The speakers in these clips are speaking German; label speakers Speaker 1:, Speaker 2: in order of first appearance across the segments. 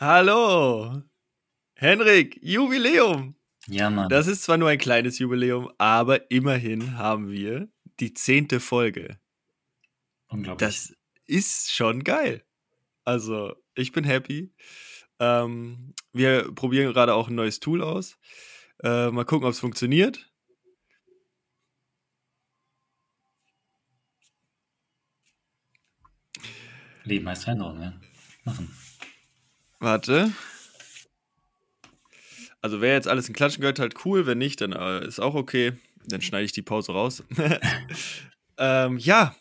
Speaker 1: Hallo! Henrik, Jubiläum!
Speaker 2: Ja, Mann.
Speaker 1: Das ist zwar nur ein kleines Jubiläum, aber immerhin haben wir die zehnte Folge.
Speaker 2: Unglaublich.
Speaker 1: Das ist schon geil. Also, ich bin happy. Ähm, wir probieren gerade auch ein neues Tool aus. Äh, mal gucken, ob es funktioniert.
Speaker 2: Leben heißt Veränderung, ja. Machen.
Speaker 1: Warte. Also, wer jetzt alles in Klatschen gehört, halt cool. Wenn nicht, dann äh, ist auch okay. Dann schneide ich die Pause raus. ähm, ja.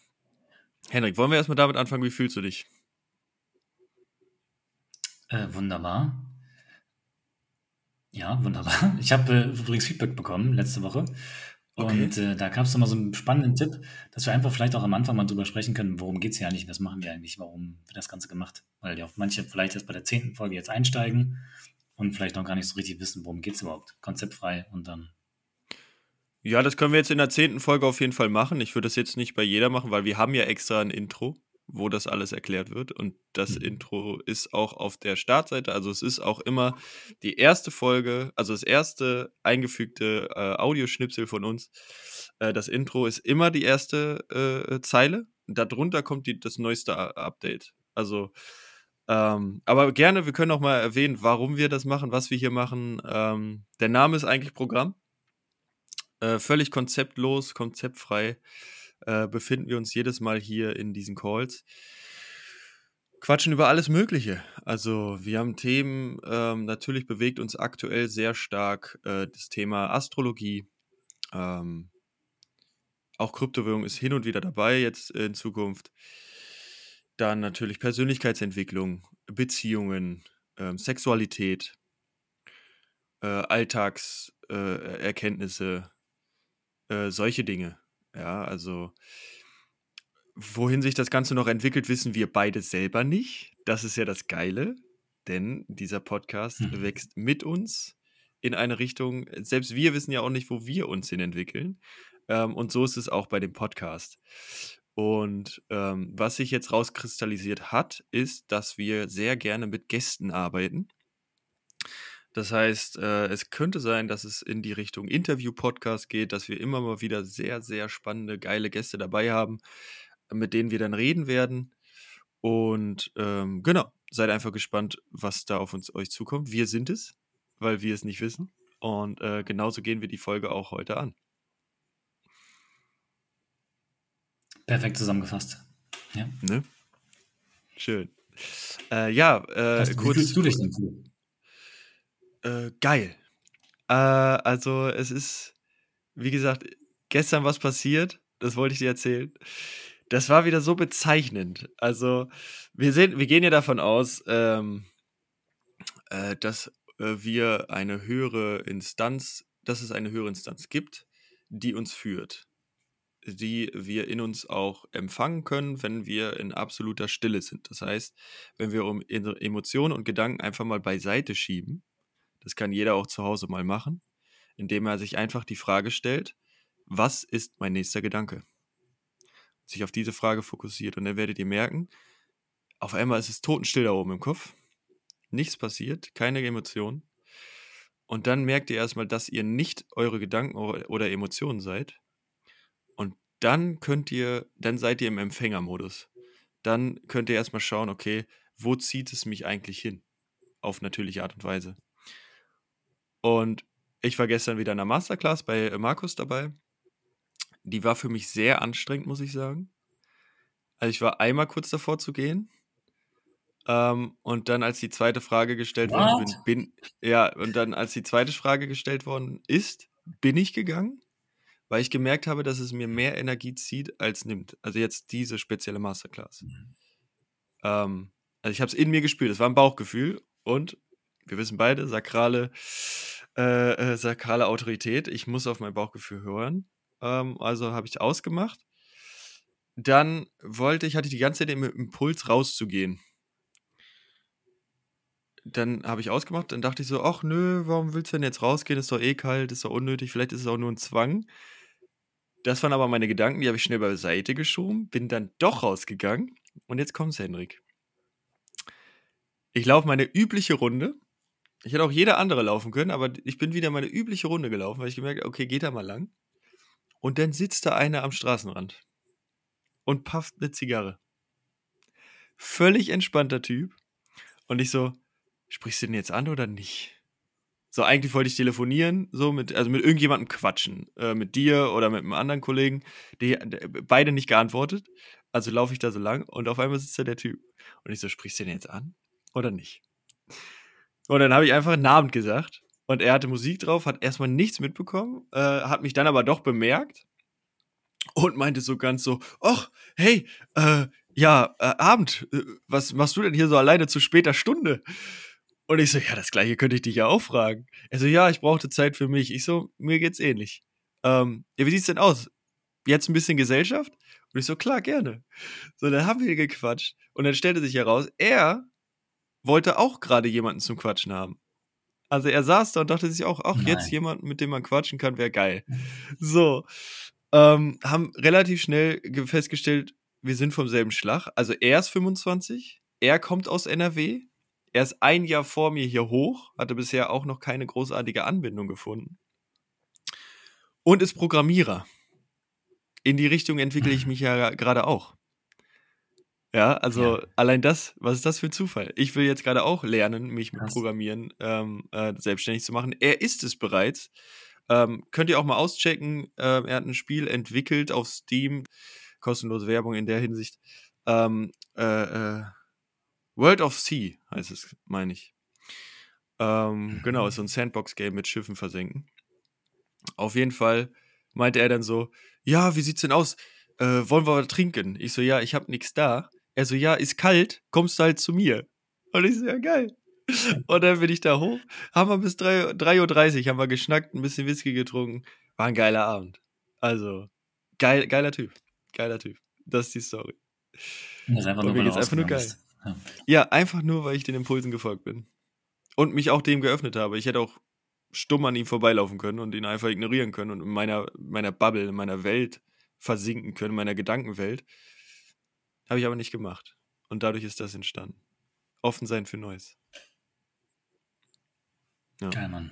Speaker 1: Henrik, wollen wir erstmal damit anfangen? Wie fühlst du dich?
Speaker 2: Äh, wunderbar. Ja, wunderbar. Ich habe äh, übrigens Feedback bekommen letzte Woche.
Speaker 1: Okay.
Speaker 2: Und äh, da gab es nochmal so einen spannenden Tipp, dass wir einfach vielleicht auch am Anfang mal drüber sprechen können, worum geht es hier eigentlich, was machen wir eigentlich, warum wird das Ganze gemacht. Weil ja auch manche vielleicht jetzt bei der zehnten Folge jetzt einsteigen und vielleicht noch gar nicht so richtig wissen, worum geht es überhaupt. Konzeptfrei und dann.
Speaker 1: Ja, das können wir jetzt in der zehnten Folge auf jeden Fall machen. Ich würde das jetzt nicht bei jeder machen, weil wir haben ja extra ein Intro, wo das alles erklärt wird. Und das
Speaker 2: Mhm.
Speaker 1: Intro ist auch auf der Startseite. Also es ist auch immer die erste Folge, also das erste eingefügte äh, Audioschnipsel von uns. Äh, das Intro ist immer die erste äh, Zeile. Darunter kommt die, das neueste Update. Also, ähm, aber gerne, wir können auch mal erwähnen, warum wir das machen, was wir hier machen. Ähm, der Name ist eigentlich Programm. Äh, völlig konzeptlos, konzeptfrei äh, befinden wir uns jedes Mal hier in diesen Calls. Quatschen über alles Mögliche. Also wir haben Themen, ähm, natürlich bewegt uns aktuell sehr stark äh, das Thema Astrologie. Ähm, auch Kryptowährung ist hin und wieder dabei jetzt in Zukunft. Dann natürlich Persönlichkeitsentwicklung, Beziehungen, ähm, Sexualität, äh, Alltagserkenntnisse, äh, äh, solche Dinge. Ja, also wohin sich das Ganze noch entwickelt, wissen wir beide selber nicht. Das ist ja das Geile, denn dieser Podcast
Speaker 2: Mhm.
Speaker 1: wächst mit uns in eine Richtung. Selbst wir wissen ja auch nicht, wo wir uns hin entwickeln. Ähm, und so ist es auch bei dem Podcast. Und ähm, was sich jetzt rauskristallisiert hat, ist, dass wir sehr gerne mit Gästen arbeiten. Das heißt, äh, es könnte sein, dass es in die Richtung Interview-Podcast geht, dass wir immer mal wieder sehr, sehr spannende, geile Gäste dabei haben, mit denen wir dann reden werden. Und ähm, genau, seid einfach gespannt, was da auf uns euch zukommt. Wir sind es, weil wir es nicht wissen. Und äh, genauso gehen wir die Folge auch heute an.
Speaker 2: Perfekt zusammengefasst. Ja.
Speaker 1: Ne? Schön. Äh, ja, äh,
Speaker 2: wie
Speaker 1: kurz.
Speaker 2: fühlst du dich denn?
Speaker 1: Äh, geil. Äh, also es ist, wie gesagt, gestern was passiert, das wollte ich dir erzählen. Das war wieder so bezeichnend. Also wir sehen, wir gehen ja davon aus, ähm, äh, dass äh, wir eine höhere Instanz, dass es eine höhere Instanz gibt, die uns führt, die wir in uns auch empfangen können, wenn wir in absoluter Stille sind. Das heißt, wenn wir um unsere Emotionen und Gedanken einfach mal beiseite schieben, das kann jeder auch zu Hause mal machen, indem er sich einfach die Frage stellt, was ist mein nächster Gedanke? Sich auf diese Frage fokussiert und dann werdet ihr merken, auf einmal ist es totenstill da oben im Kopf, nichts passiert, keine Emotionen. Und dann merkt ihr erstmal, dass ihr nicht eure Gedanken oder Emotionen seid. Und dann könnt ihr, dann seid ihr im Empfängermodus. Dann könnt ihr erstmal schauen, okay, wo zieht es mich eigentlich hin? Auf natürliche Art und Weise. Und ich war gestern wieder in einer Masterclass bei äh, Markus dabei. Die war für mich sehr anstrengend, muss ich sagen. Also ich war einmal kurz davor zu gehen. Ähm, und dann, als die zweite Frage gestellt worden
Speaker 2: What?
Speaker 1: bin, bin, ja, und dann, als die zweite Frage gestellt worden ist, bin ich gegangen, weil ich gemerkt habe, dass es mir mehr Energie zieht, als nimmt. Also jetzt diese spezielle Masterclass. Ähm, also ich habe es in mir gespürt, es war ein Bauchgefühl und wir wissen beide, sakrale, äh, äh, sakrale Autorität. Ich muss auf mein Bauchgefühl hören. Ähm, also habe ich ausgemacht. Dann wollte ich, hatte ich die ganze Zeit den Impuls rauszugehen. Dann habe ich ausgemacht, dann dachte ich so, ach nö, warum willst du denn jetzt rausgehen? Ist doch eh kalt, ist doch unnötig, vielleicht ist es auch nur ein Zwang. Das waren aber meine Gedanken, die habe ich schnell beiseite geschoben, bin dann doch rausgegangen und jetzt kommt's, Henrik. Ich laufe meine übliche Runde. Ich hätte auch jeder andere laufen können, aber ich bin wieder meine übliche Runde gelaufen, weil ich gemerkt habe, okay, geht da mal lang. Und dann sitzt da einer am Straßenrand und pafft eine Zigarre. Völlig entspannter Typ. Und ich so, sprichst du den jetzt an oder nicht? So, eigentlich wollte ich telefonieren, so mit, also mit irgendjemandem quatschen. Äh, mit dir oder mit einem anderen Kollegen. Die, die beide nicht geantwortet. Also laufe ich da so lang und auf einmal sitzt da der Typ. Und ich so, sprichst du den jetzt an oder nicht? Und dann habe ich einfach einen Namen gesagt. Und er hatte Musik drauf, hat erstmal nichts mitbekommen, äh, hat mich dann aber doch bemerkt und meinte so ganz so, ach, hey, äh, ja, äh, Abend, äh, was machst du denn hier so alleine zu später Stunde? Und ich so, ja, das gleiche könnte ich dich ja auch fragen. Er so, ja, ich brauchte Zeit für mich. Ich so, mir geht's ähnlich. Ähm, ja, wie sieht's denn aus? Jetzt ein bisschen Gesellschaft? Und ich so, klar, gerne. So, dann haben wir gequatscht. Und dann stellte sich heraus, er wollte auch gerade jemanden zum Quatschen haben. Also er saß da und dachte sich auch, ach, Nein. jetzt jemand, mit dem man quatschen kann, wäre geil. So. Ähm, haben relativ schnell festgestellt, wir sind vom selben Schlag. Also er ist 25, er kommt aus NRW, er ist ein Jahr vor mir hier hoch, hatte bisher auch noch keine großartige Anbindung gefunden. Und ist Programmierer. In die Richtung entwickle ich mich ja gerade auch. Ja, also ja. allein das, was ist das für ein Zufall? Ich will jetzt gerade auch lernen, mich mit Programmieren ähm, äh, selbstständig zu machen. Er ist es bereits. Ähm, könnt ihr auch mal auschecken. Ähm, er hat ein Spiel entwickelt auf Steam. Kostenlose Werbung in der Hinsicht. Ähm, äh, äh, World of Sea heißt es, meine ich. Ähm, genau, ist so ein Sandbox-Game mit Schiffen versenken. Auf jeden Fall meinte er dann so: Ja, wie sieht's denn aus? Äh, wollen wir was trinken? Ich so: Ja, ich hab nichts da. Er so, ja, ist kalt, kommst du halt zu mir. Und ich so, ja, geil. Und dann bin ich da hoch, haben wir bis 3.30 Uhr haben wir geschnackt, ein bisschen Whisky getrunken. War ein geiler Abend. Also, geil, geiler Typ. Geiler Typ. Das ist die Story. Das ist einfach nur, mir einfach nur geil. Ja. ja, einfach nur, weil ich den Impulsen gefolgt bin. Und mich auch dem geöffnet habe. Ich hätte auch stumm an ihm vorbeilaufen können und ihn einfach ignorieren können und in meiner, meiner Bubble, in meiner Welt versinken können, in meiner Gedankenwelt. Habe ich aber nicht gemacht. Und dadurch ist das entstanden. Offen sein für Neues.
Speaker 2: Ja. Geil, Mann.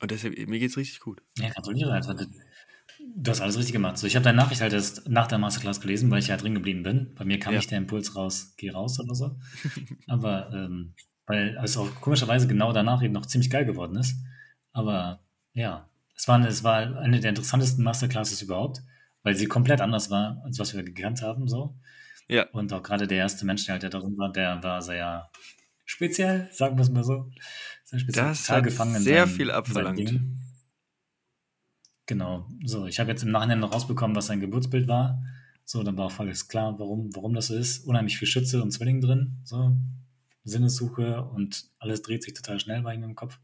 Speaker 1: Und deshalb, mir geht's richtig gut.
Speaker 2: Ja, gratuliere. Also, du hast alles richtig gemacht. So, ich habe deine Nachricht halt erst nach der Masterclass gelesen, weil ich ja drin geblieben bin. Bei mir kam ja. nicht der Impuls raus, geh raus oder so. Aber ähm, weil es auch komischerweise genau danach eben noch ziemlich geil geworden ist. Aber ja, es war, es war eine der interessantesten Masterclasses überhaupt weil sie komplett anders war, als was wir gekannt haben. So. Ja. Und auch gerade der erste Mensch, der halt der darin war, der war sehr speziell, sagen wir es mal so.
Speaker 1: Sehr speziell. Das hat gefangen sehr seinen, viel abverlangt.
Speaker 2: Genau. So, ich habe jetzt im Nachhinein noch rausbekommen, was sein Geburtsbild war. So, dann war auch alles klar, warum, warum das so ist. Unheimlich viel Schütze und Zwilling drin. So, Sinnessuche und alles dreht sich total schnell bei ihm im Kopf.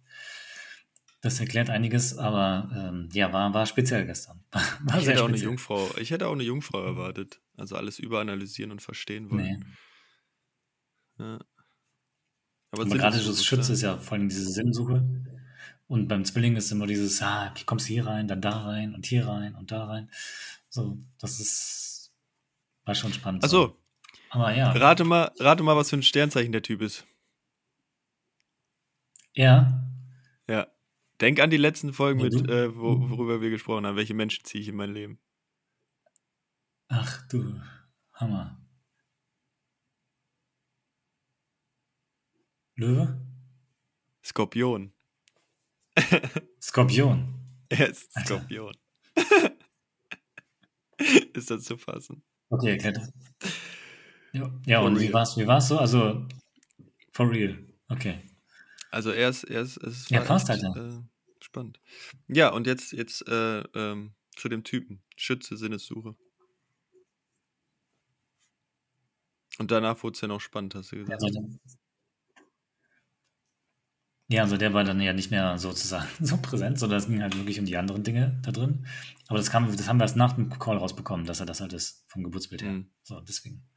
Speaker 2: Das erklärt einiges, aber ähm, ja, war, war speziell gestern.
Speaker 1: War ich hätte auch eine Jungfrau, ich hätte auch eine Jungfrau erwartet. Also alles überanalysieren und verstehen wollen.
Speaker 2: Nee. Ja. Aber, aber gerade das Schütze ist ja vor allem diese Sinnsuche. Und beim Zwilling ist immer dieses, ah, wie kommst du hier rein, dann da rein und hier rein und da rein. So, das ist, war schon spannend.
Speaker 1: Achso. So. Aber ja. Rate mal, rate mal, was für ein Sternzeichen der Typ ist.
Speaker 2: Ja.
Speaker 1: Ja. Denk an die letzten Folgen, mit, äh, wo, worüber wir gesprochen haben. Welche Menschen ziehe ich in mein Leben?
Speaker 2: Ach du, Hammer. Löwe?
Speaker 1: Skorpion.
Speaker 2: Skorpion.
Speaker 1: Er ist Skorpion. ist das zu fassen?
Speaker 2: Okay, erklärt das. Ja, ja und real. wie war's, wie war's so? Also, for real. Okay.
Speaker 1: Also er ist, er ist, es
Speaker 2: ja, passt halt, ja.
Speaker 1: Äh, spannend. Ja, und jetzt, jetzt äh, ähm, zu dem Typen. Schütze, Sinnessuche. Und danach wurde es ja noch spannend, hast du gesagt.
Speaker 2: Also, ja, also der war dann ja nicht mehr sozusagen so präsent, sondern es ging halt wirklich um die anderen Dinge da drin. Aber das, kam, das haben wir erst nach dem Call rausbekommen, dass er das halt ist, vom Geburtsbild her. Mhm. So, deswegen.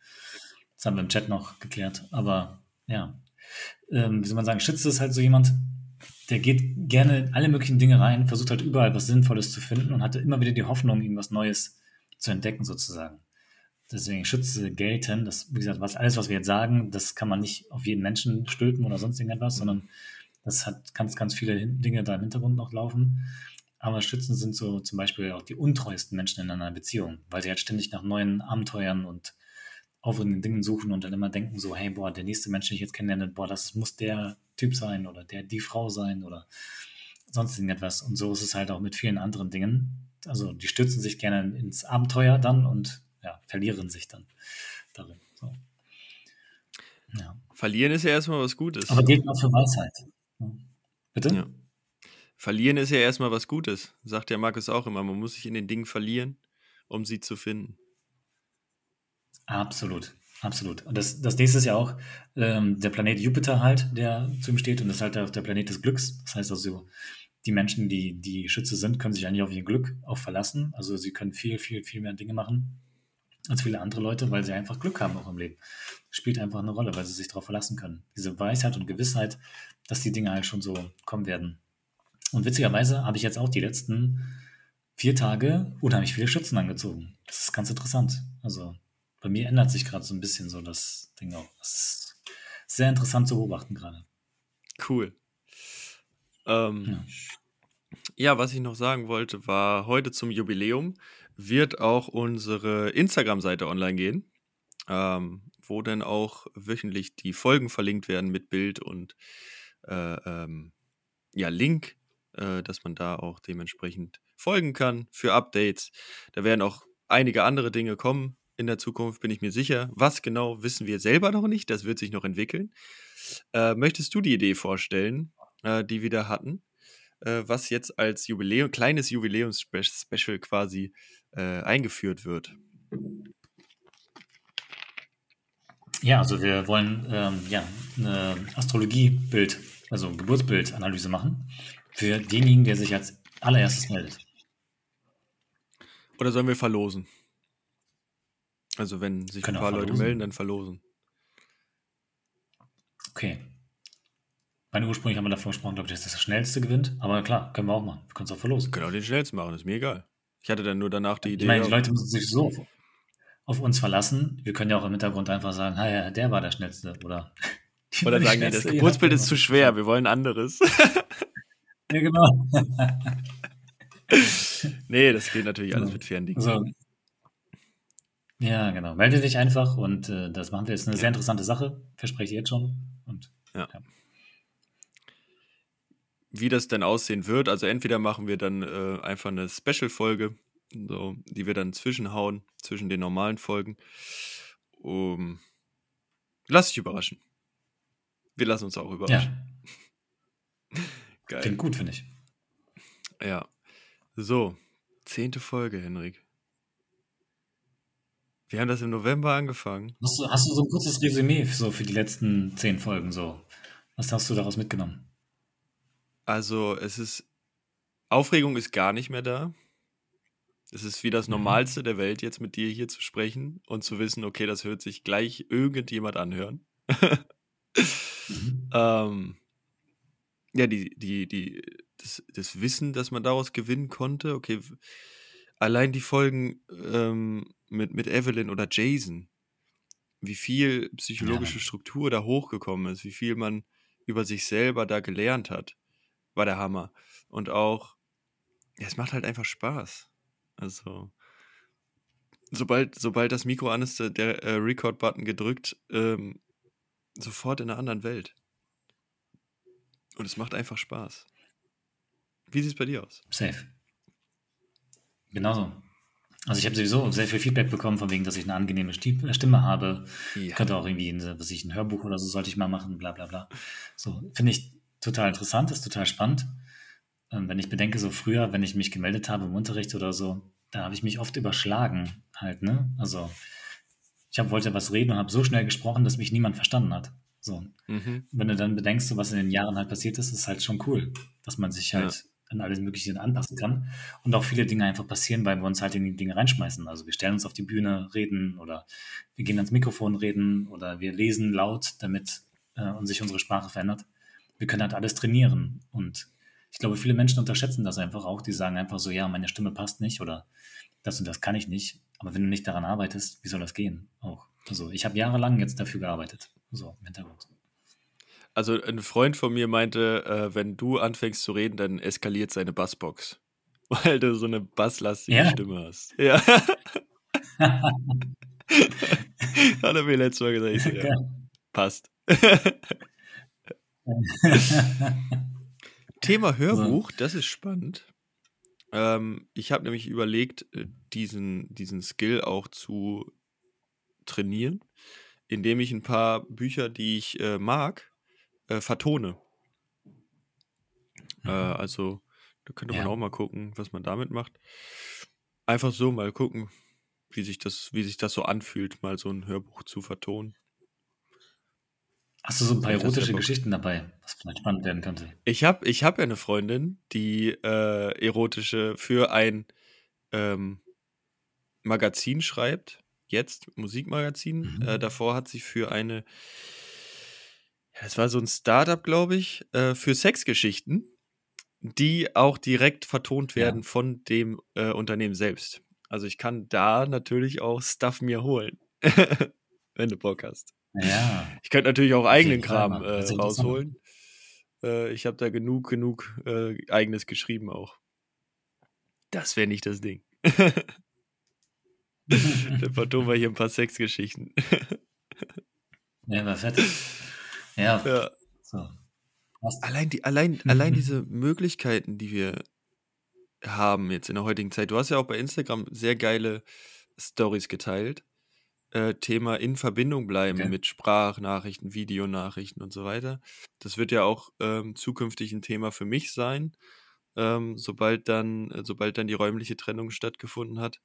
Speaker 2: Das haben wir im Chat noch geklärt. Aber ja, ähm, wie soll man sagen, Schütze ist halt so jemand, der geht gerne in alle möglichen Dinge rein, versucht halt überall was Sinnvolles zu finden und hatte immer wieder die Hoffnung, irgendwas Neues zu entdecken sozusagen. deswegen Schütze gelten. Das, wie gesagt, was, alles, was wir jetzt sagen, das kann man nicht auf jeden Menschen stülpen oder sonst irgendetwas, sondern das hat ganz, ganz viele Dinge da im Hintergrund noch laufen. Aber Schützen sind so zum Beispiel auch die untreuesten Menschen in einer Beziehung, weil sie halt ständig nach neuen Abenteuern und aufregenden Dingen suchen und dann immer denken so, hey, boah, der nächste Mensch, den ich jetzt kennenlerne, boah, das muss der Typ sein oder der die Frau sein oder sonst irgendetwas. Und so ist es halt auch mit vielen anderen Dingen. Also die stürzen sich gerne ins Abenteuer dann und ja, verlieren sich dann darin. So.
Speaker 1: Ja. Verlieren ist ja erstmal was Gutes.
Speaker 2: Aber gilt auch für Weisheit. Bitte? Ja.
Speaker 1: Verlieren ist ja erstmal was Gutes, sagt der Markus auch immer. Man muss sich in den Dingen verlieren, um sie zu finden.
Speaker 2: Absolut, absolut. Und das, das nächste ist ja auch ähm, der Planet Jupiter halt, der zu ihm steht. Und das ist halt auch der Planet des Glücks. Das heißt also, die Menschen, die, die Schütze sind, können sich eigentlich auf ihr Glück auch verlassen. Also sie können viel, viel, viel mehr Dinge machen als viele andere Leute, weil sie einfach Glück haben auch im Leben. Das spielt einfach eine Rolle, weil sie sich darauf verlassen können. Diese Weisheit und Gewissheit, dass die Dinge halt schon so kommen werden. Und witzigerweise habe ich jetzt auch die letzten vier Tage unheimlich viele Schützen angezogen. Das ist ganz interessant. Also bei mir ändert sich gerade so ein bisschen so das Ding auch. Das ist sehr interessant zu beobachten gerade.
Speaker 1: Cool. Ähm, ja. ja, was ich noch sagen wollte, war heute zum Jubiläum wird auch unsere Instagram-Seite online gehen, ähm, wo dann auch wöchentlich die Folgen verlinkt werden mit Bild und äh, ähm, ja, Link äh, dass man da auch dementsprechend folgen kann für Updates. Da werden auch einige andere Dinge kommen in der Zukunft, bin ich mir sicher. Was genau, wissen wir selber noch nicht. Das wird sich noch entwickeln. Äh, möchtest du die Idee vorstellen, äh, die wir da hatten? Äh, was jetzt als Jubiläum, kleines Jubiläums-Special quasi äh, eingeführt wird?
Speaker 2: Ja, also wir wollen ähm, ja, eine Astrologiebild, also Geburtsbildanalyse machen für denjenigen, der sich als allererstes meldet.
Speaker 1: Oder sollen wir verlosen? Also wenn sich Können ein paar Leute melden, dann verlosen.
Speaker 2: Okay. Meine ursprünglich haben wir davor gesprochen, glaube ich, dass das, das schnellste gewinnt. Aber klar, können wir auch machen. Wir können es auch verlosen.
Speaker 1: Wir können auch den schnellsten machen, ist mir egal. Ich hatte dann nur danach die Idee.
Speaker 2: Ich meine, die Leute müssen sich so auf uns verlassen. Wir können ja auch im Hintergrund einfach sagen, ja, der war der Schnellste. Oder,
Speaker 1: oder sagen, nee, das Geburtsbild ist zu schwer, wir wollen anderes.
Speaker 2: Ja, genau.
Speaker 1: nee, das geht natürlich alles mit fairen Dingen. So.
Speaker 2: Ja, genau. Melde dich einfach und äh, das machen wir. Ist eine ja. sehr interessante Sache, verspreche ich jetzt schon. Und, ja. ja.
Speaker 1: Wie das denn aussehen wird, also entweder machen wir dann äh, einfach eine Special-Folge, so, die wir dann zwischenhauen, zwischen den normalen Folgen. Um, lass dich überraschen. Wir lassen uns auch überraschen.
Speaker 2: Ja. Geil. Klingt gut, finde ich.
Speaker 1: Ja. So, zehnte Folge, Henrik. Wir haben das im November angefangen.
Speaker 2: Hast du, hast du so ein kurzes Resümee so für die letzten zehn Folgen so? Was hast du daraus mitgenommen?
Speaker 1: Also, es ist. Aufregung ist gar nicht mehr da. Es ist wie das mhm. Normalste der Welt, jetzt mit dir hier zu sprechen und zu wissen, okay, das hört sich gleich irgendjemand anhören. mhm. ähm, ja, die, die, die, das, das Wissen, das man daraus gewinnen konnte, okay, allein die Folgen ähm, mit, mit Evelyn oder Jason, wie viel psychologische ja. Struktur da hochgekommen ist, wie viel man über sich selber da gelernt hat, war der Hammer. Und auch, ja, es macht halt einfach Spaß. Also, sobald, sobald das Mikro an ist, der äh, Record-Button gedrückt, ähm, sofort in einer anderen Welt. Und es macht einfach Spaß. Wie sieht es bei dir aus?
Speaker 2: Safe. Genauso. Also ich habe sowieso sehr viel Feedback bekommen, von wegen, dass ich eine angenehme äh, Stimme habe. Ja. Könnte auch irgendwie, ein, was ich, ein Hörbuch oder so sollte ich mal machen, bla bla bla. So, finde ich total interessant, ist total spannend. Ähm, wenn ich bedenke, so früher, wenn ich mich gemeldet habe im Unterricht oder so, da habe ich mich oft überschlagen halt, ne? Also ich hab, wollte was reden und habe so schnell gesprochen, dass mich niemand verstanden hat. So. Mhm. Wenn du dann bedenkst, so was in den Jahren halt passiert ist, ist halt schon cool, dass man sich halt ja. An alles Mögliche anpassen kann. Und auch viele Dinge einfach passieren, weil wir uns halt in die Dinge reinschmeißen. Also wir stellen uns auf die Bühne, reden oder wir gehen ans Mikrofon reden oder wir lesen laut, damit äh, sich unsere Sprache verändert. Wir können halt alles trainieren. Und ich glaube, viele Menschen unterschätzen das einfach auch. Die sagen einfach so, ja, meine Stimme passt nicht oder das und das kann ich nicht. Aber wenn du nicht daran arbeitest, wie soll das gehen? Auch. Also ich habe jahrelang jetzt dafür gearbeitet. So im Hintergrund.
Speaker 1: Also ein Freund von mir meinte, äh, wenn du anfängst zu reden, dann eskaliert seine Bassbox. Weil du so eine basslastige
Speaker 2: Ja.
Speaker 1: Stimme hast. Ja. Hat er mir letztes Mal gesagt. Ich so, ja, passt. Thema Hörbuch, das ist spannend. Ähm, ich habe nämlich überlegt, äh, diesen, diesen Skill auch zu trainieren, indem ich ein paar Bücher, die ich äh, mag, äh, vertone. Äh, also, da könnte man
Speaker 2: Ja.
Speaker 1: auch mal gucken, was man damit macht. Einfach so mal gucken, wie sich das, wie sich das so anfühlt, mal so ein Hörbuch zu vertonen.
Speaker 2: Hast du so ein paar
Speaker 1: Vielleicht
Speaker 2: erotische. Geschichten dabei, was vielleicht spannend werden könnte?
Speaker 1: Ich habe ich hab ja eine Freundin, die äh, erotische für ein ähm, Magazin schreibt. Jetzt, Musikmagazin.
Speaker 2: Mhm.
Speaker 1: Äh, davor hat sie für eine, das war so ein Startup, glaube ich, äh, für Sexgeschichten, die auch direkt vertont
Speaker 2: Ja.
Speaker 1: werden von dem äh, Unternehmen selbst. Also ich kann da natürlich auch Stuff mir holen, wenn du Bock hast.
Speaker 2: Ja,
Speaker 1: Ich könnte natürlich auch eigenen Kram äh,
Speaker 2: interessant.
Speaker 1: rausholen. Äh, ich habe da genug, genug äh, eigenes geschrieben auch. Das wäre nicht das Ding. Dann vertonen wir hier ein paar Sexgeschichten.
Speaker 2: ja, war fett. Ja,
Speaker 1: ja.
Speaker 2: so.
Speaker 1: Allein, die, allein, allein diese Möglichkeiten, die wir haben jetzt in der heutigen Zeit. Du hast ja auch bei Instagram sehr geile Stories geteilt. Äh, Thema in Verbindung bleiben
Speaker 2: Okay.
Speaker 1: mit Sprachnachrichten, Videonachrichten und so weiter. Das wird ja auch ähm, zukünftig ein Thema für mich sein, ähm, sobald, dann, äh, sobald dann die räumliche Trennung stattgefunden hat,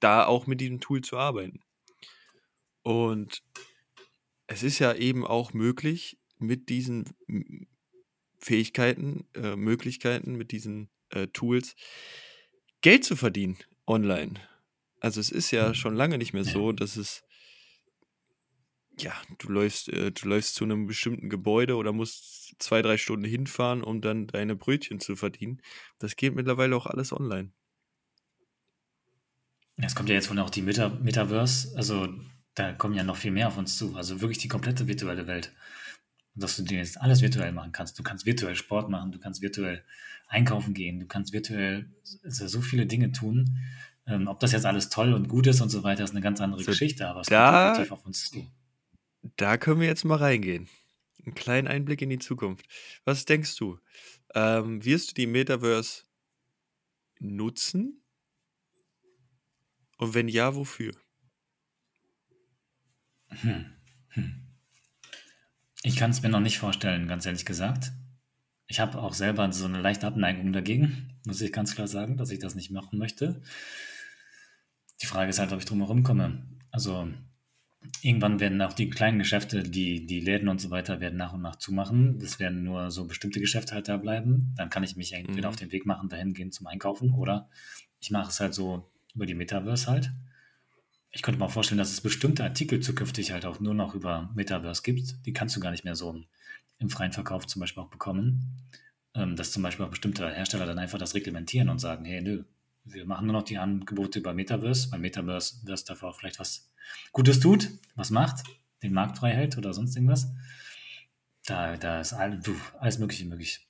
Speaker 1: da auch mit diesem Tool zu arbeiten. Und es ist ja eben auch möglich, mit diesen Fähigkeiten, äh, Möglichkeiten, mit diesen äh, Tools Geld zu verdienen online. Also es ist ja schon lange nicht mehr so, dass es ja, du läufst, äh, du läufst zu einem bestimmten Gebäude oder musst zwei, drei Stunden hinfahren, um dann deine Brötchen zu verdienen. Das geht mittlerweile auch alles online.
Speaker 2: Es kommt ja jetzt wohl auch die Meta Metaverse, also da kommen ja noch viel mehr auf uns zu. Also wirklich die komplette virtuelle Welt. Dass du dir jetzt alles virtuell machen kannst. Du kannst virtuell Sport machen, du kannst virtuell einkaufen gehen, du kannst virtuell so viele Dinge tun. Ähm, ob das jetzt alles toll und gut ist und so weiter, ist eine ganz andere
Speaker 1: So,
Speaker 2: Geschichte, aber es
Speaker 1: da-
Speaker 2: kommt definitiv auf uns zu.
Speaker 1: Da können wir jetzt mal reingehen. Einen kleinen Einblick in die Zukunft. Was denkst du? Ähm, wirst du die Metaverse nutzen? Und wenn ja, wofür?
Speaker 2: Hm. Hm. Ich kann es mir noch nicht vorstellen, ganz ehrlich gesagt. Ich habe auch selber so eine leichte Abneigung dagegen, muss ich ganz klar sagen, dass ich das nicht machen möchte. Die Frage ist halt, ob ich drum herum komme. Also irgendwann werden auch die kleinen Geschäfte, die, die Läden und so weiter, werden nach und nach zumachen. Es werden nur so bestimmte Geschäfte halt da bleiben. Dann kann ich mich entweder
Speaker 1: Mhm.
Speaker 2: auf den Weg machen, dahin gehen zum Einkaufen oder ich mache es halt so über die Metaverse halt. Ich könnte mir auch vorstellen, dass es bestimmte Artikel zukünftig halt auch nur noch über Metaverse gibt. Die kannst du gar nicht mehr so im freien Verkauf zum Beispiel auch bekommen. Ähm, dass zum Beispiel auch bestimmte Hersteller dann einfach das reglementieren und sagen, hey, nö, wir machen nur noch die Angebote über Metaverse, weil Metaverse das davor vielleicht was Gutes tut, was macht, den Markt frei hält oder sonst irgendwas. Da, da ist all, puh, alles Mögliche möglich.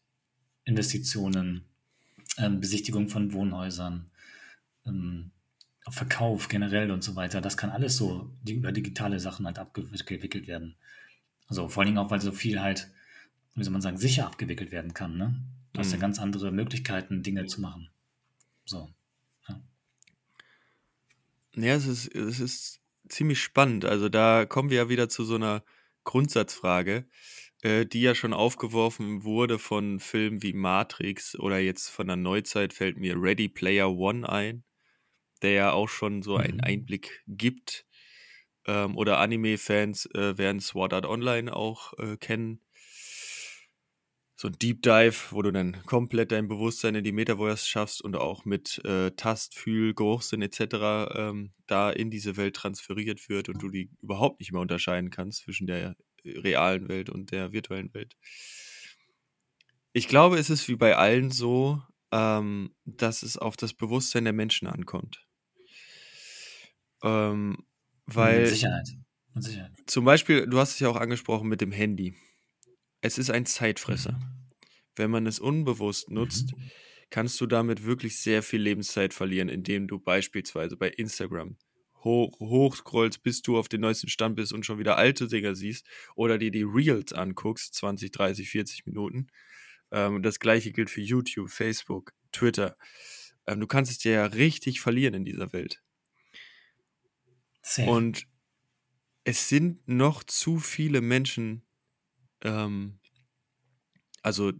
Speaker 2: Investitionen, ähm, Besichtigung von Wohnhäusern, ähm, Verkauf generell und so weiter. Das kann alles so über digitale Sachen halt abgewickelt werden. Also vor allen Dingen auch, weil so viel halt, wie soll man sagen, sicher abgewickelt werden kann. Ne? Du hast ja
Speaker 1: Mhm.
Speaker 2: ganz andere Möglichkeiten, Dinge zu machen. So.
Speaker 1: Ja, es ist, es ist ziemlich spannend. Also da kommen wir ja wieder zu so einer Grundsatzfrage, äh, die ja schon aufgeworfen wurde von Filmen wie Matrix oder jetzt von der Neuzeit fällt mir Ready Player One ein, der ja auch schon so einen
Speaker 2: Mhm.
Speaker 1: Einblick gibt. Ähm, oder Anime-Fans äh, werden Sword Art Online auch äh, kennen. So ein Deep Dive, wo du dann komplett dein Bewusstsein in die Metaverse schaffst und auch mit äh, Tast, Fühl, Geruchssinn etc. Ähm, da in diese Welt transferiert wird und du die überhaupt nicht mehr unterscheiden kannst zwischen der äh, realen Welt und der virtuellen Welt. Ich glaube, es ist wie bei allen so, ähm, dass es auf das Bewusstsein der Menschen ankommt. Ähm, weil.
Speaker 2: Mit Sicherheit. Mit Sicherheit.
Speaker 1: Zum Beispiel, du hast es ja auch angesprochen mit dem Handy. Es ist ein Zeitfresser. Mhm. Wenn man es unbewusst nutzt, mhm. kannst du damit wirklich sehr viel Lebenszeit verlieren, indem du beispielsweise bei Instagram hoch, hochscrollst, bis du auf den neuesten Stand bist und schon wieder alte Dinger siehst oder dir die Reels anguckst, 20, 30, 40 Minuten. Ähm, das gleiche gilt für YouTube, Facebook, Twitter. Ähm, du kannst es dir ja richtig verlieren in dieser Welt. Safe. Und es sind noch zu viele Menschen, ähm, also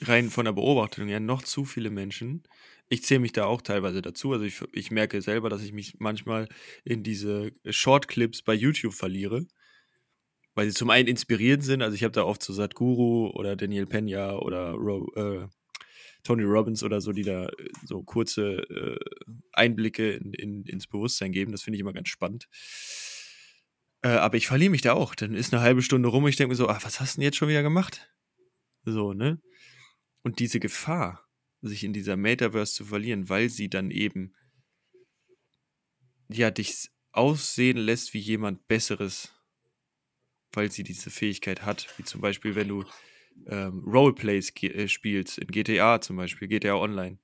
Speaker 1: rein von der Beobachtung her, noch zu viele Menschen. Ich zähle mich da auch teilweise dazu. Also ich, ich merke selber, dass ich mich manchmal in diese Shortclips bei YouTube verliere, weil sie zum einen inspirierend sind. Also ich habe da oft so Sadhguru oder Daniel Pena oder Ro äh, Tony Robbins oder so, die da äh, so kurze äh, Einblicke in, in, ins Bewusstsein geben. Das finde ich immer ganz spannend. Äh, aber ich verliere mich da auch. Dann ist eine halbe Stunde rum und ich denke mir so, ach, was hast du denn jetzt schon wieder gemacht? So, ne? Und diese Gefahr, sich in dieser Metaverse zu verlieren, weil sie dann eben ja dich aussehen lässt wie jemand Besseres, weil sie diese Fähigkeit hat. Wie zum Beispiel, wenn du ähm, Roleplays äh, spielst, in GTA zum Beispiel, GTA Online.